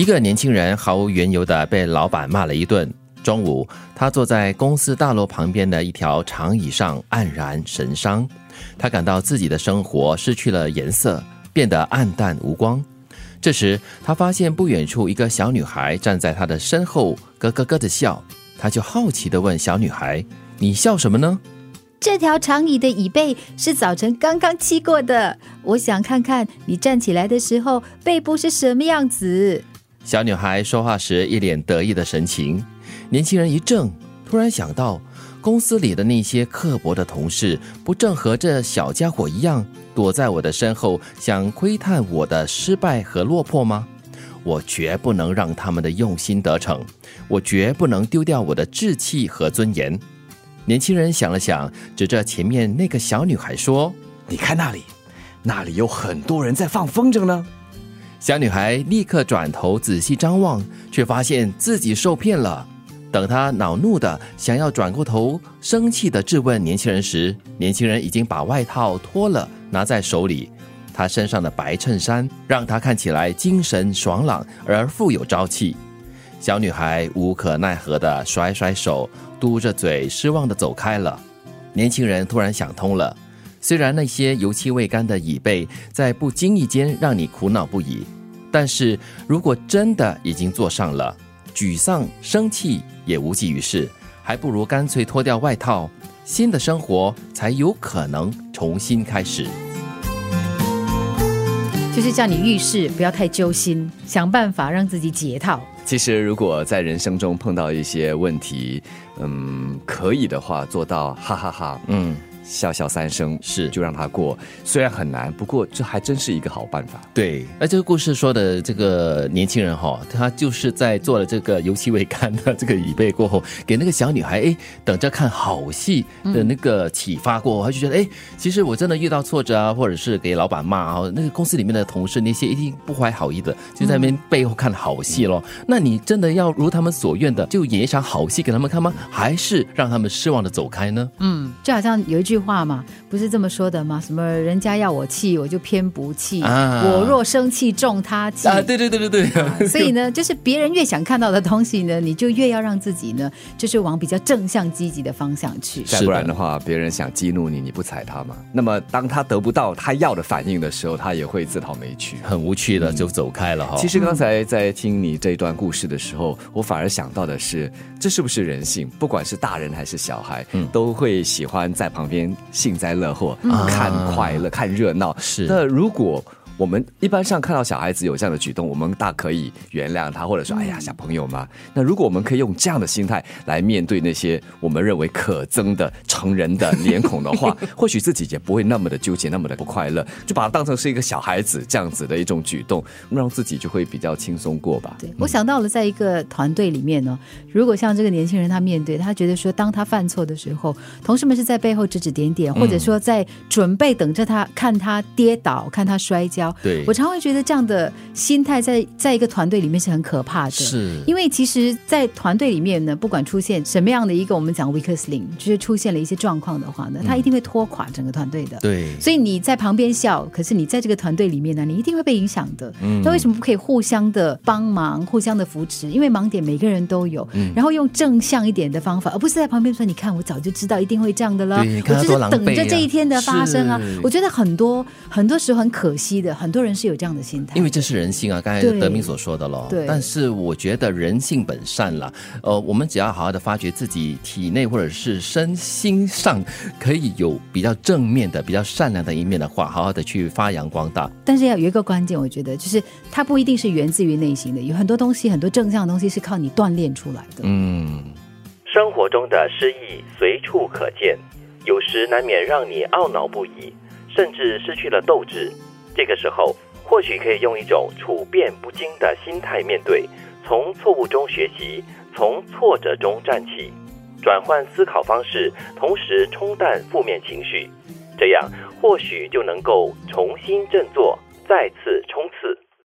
一个年轻人毫无缘由的被老板骂了一顿。中午，他坐在公司大楼旁边的一条长椅上，黯然神伤。他感到自己的生活失去了颜色，变得暗淡无光。这时，他发现不远处一个小女孩站在他的身后，咯咯咯的笑。他就好奇的问小女孩：“你笑什么呢？”这条长椅的椅背是早晨刚刚漆过的，我想看看你站起来的时候背部是什么样子。小女孩说话时一脸得意的神情，年轻人一怔，突然想到公司里的那些刻薄的同事，不正和这小家伙一样躲在我的身后，想窥探我的失败和落魄吗？我绝不能让他们的用心得逞，我绝不能丢掉我的志气和尊严。年轻人想了想，指着前面那个小女孩说：“你看那里，那里有很多人在放风筝呢。”小女孩立刻转头仔细张望，却发现自己受骗了。等她恼怒的想要转过头，生气的质问年轻人时，年轻人已经把外套脱了，拿在手里。他身上的白衬衫让他看起来精神爽朗而富有朝气。小女孩无可奈何的甩甩手。嘟着嘴，失望的走开了。年轻人突然想通了，虽然那些油漆未干的椅背在不经意间让你苦恼不已，但是如果真的已经坐上了，沮丧、生气也无济于事，还不如干脆脱掉外套，新的生活才有可能重新开始。就是叫你遇事不要太揪心，想办法让自己解套。其实，如果在人生中碰到一些问题，嗯，可以的话，做到哈哈哈，嗯。笑笑三声是，就让他过。虽然很难，不过这还真是一个好办法。对，而这个故事说的这个年轻人哈，他就是在做了这个油漆未干的这个椅背过后，给那个小女孩哎等着看好戏的那个启发过后，他就觉得哎，其实我真的遇到挫折啊，或者是给老板骂啊，那个公司里面的同事那些一定不怀好意的，就在那边背后看好戏咯。那你真的要如他们所愿的，就演一场好戏给他们看吗？还是让他们失望的走开呢？嗯，就好像有一句。话嘛，不是这么说的吗？什么人家要我气，我就偏不气；我若生气，中他气。啊，对对对对对。所以呢，就是别人越想看到的东西呢，你就越要让自己呢，就是往比较正向积极的方向去。再不然的话，别人想激怒你，你不踩他嘛？那么当他得不到他要的反应的时候，他也会自讨没趣，很无趣的就走开了哈。其实刚才在听你这一段故事的时候，我反而想到的是，这是不是人性？不管是大人还是小孩，嗯，都会喜欢在旁边。幸灾乐祸，看快乐，看热闹。是那如果。我们一般上看到小孩子有这样的举动，我们大可以原谅他，或者说，哎呀，小朋友嘛。那如果我们可以用这样的心态来面对那些我们认为可憎的成人的脸孔的话，或许自己也不会那么的纠结，那么的不快乐，就把它当成是一个小孩子这样子的一种举动，让自己就会比较轻松过吧。对我想到了，在一个团队里面呢，如果像这个年轻人他面对，他觉得说，当他犯错的时候，同事们是在背后指指点点，或者说在准备等着他看他跌倒，看他摔跤。对我常会觉得这样的心态在在一个团队里面是很可怕的，是因为其实，在团队里面呢，不管出现什么样的一个我们讲 weak link，就是出现了一些状况的话呢，他一定会拖垮整个团队的。对，所以你在旁边笑，可是你在这个团队里面呢，你一定会被影响的。嗯，那为什么不可以互相的帮忙，互相的扶持？因为盲点每个人都有，然后用正向一点的方法，而不是在旁边说：“你看，我早就知道一定会这样的了，我就是等着这一天的发生啊。”我觉得很多很多时候很可惜的。很多人是有这样的心态，因为这是人性啊，刚才德明所说的咯。对，但是我觉得人性本善了，呃，我们只要好好的发掘自己体内或者是身心上可以有比较正面的、比较善良的一面的话，好好的去发扬光大。但是要有一个关键，我觉得就是它不一定是源自于内心的，有很多东西，很多正向的东西是靠你锻炼出来的。嗯，生活中的失意随处可见，有时难免让你懊恼不已，甚至失去了斗志。这个时候，或许可以用一种处变不惊的心态面对，从错误中学习，从挫折中站起，转换思考方式，同时冲淡负面情绪，这样或许就能够重新振作，再次冲刺。